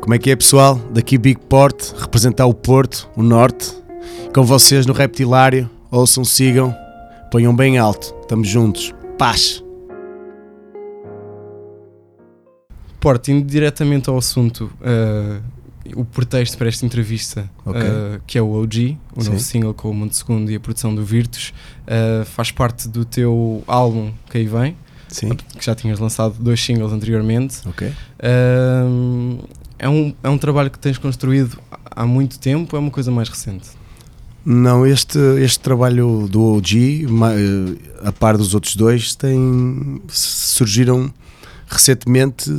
Como é que é, pessoal? Daqui Big Port, representar o Porto, o Norte. Com vocês no Reptilário. Ouçam, sigam, ponham bem alto. Estamos juntos. Paz! Porto, indo diretamente ao assunto, uh, o pretexto para esta entrevista, Ok. uh, que é o OG, o novo Sim. single com o Monte Segundo e a produção do Virtus, uh, faz parte do teu álbum que aí vem, Sim? que já tinhas lançado dois singles anteriormente. Ok. Uh, é, um, é um trabalho que tens construído há muito tempo, é uma coisa mais recente. Não, este, este trabalho do OG, eh, a par dos outros dois, tem, surgiram recentemente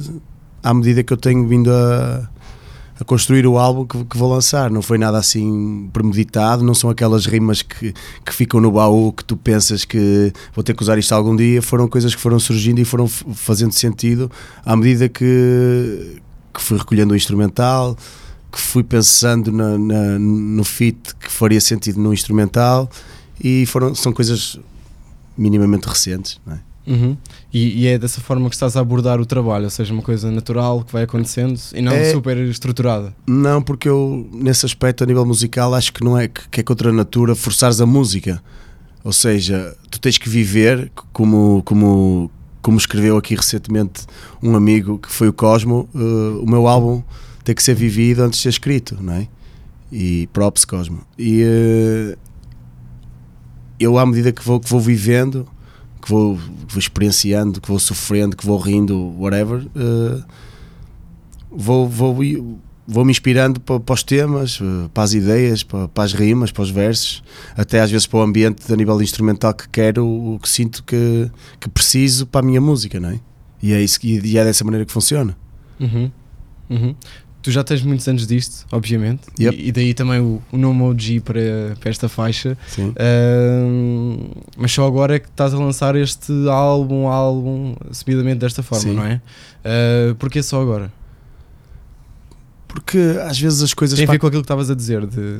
à medida que eu tenho vindo a, a construir o álbum que, que vou lançar. Não foi nada assim premeditado, não são aquelas rimas que, que ficam no baú que tu pensas que vou ter que usar isto algum dia. Foram coisas que foram surgindo e foram fazendo sentido à medida que, que fui recolhendo o instrumental, que fui pensando na- na- no fit que faria sentido no instrumental e foram, são coisas minimamente recentes. Não é? Uhum. E, e é dessa forma que estás a abordar o trabalho, ou seja, uma coisa natural que vai acontecendo e não É- super estruturada. Não, porque eu, nesse aspecto, a nível musical, acho que não é que, que é contra a natura forçares a música. Ou seja, tu tens que viver, como, como, como escreveu aqui recentemente um amigo que foi o Cosmo, eh, o meu álbum tem que ser vivido antes de ser escrito, não é? E props Cosmo. E eh, eu, à medida que vou, que vou vivendo, que vou, que vou experienciando, que vou sofrendo, que vou rindo, whatever, eh, vou, vou, vou me inspirando para, para os temas, eh, para as ideias, para, para as rimas, para os versos, até às vezes para o ambiente a nível instrumental que quero, o que sinto que, que preciso para a minha música, não é? E é, isso, e é dessa maneira que funciona. Uhum. Uhum. Tu já tens muitos anos disto, obviamente, Yep. e, e daí também o, o nome OG para, para esta faixa. Mas só agora é que estás a lançar este álbum, álbum, subidamente desta forma, Sim. não é? Uh, Porquê só agora? Porque às vezes as coisas. Tem a ver com aquilo que estavas a dizer, de,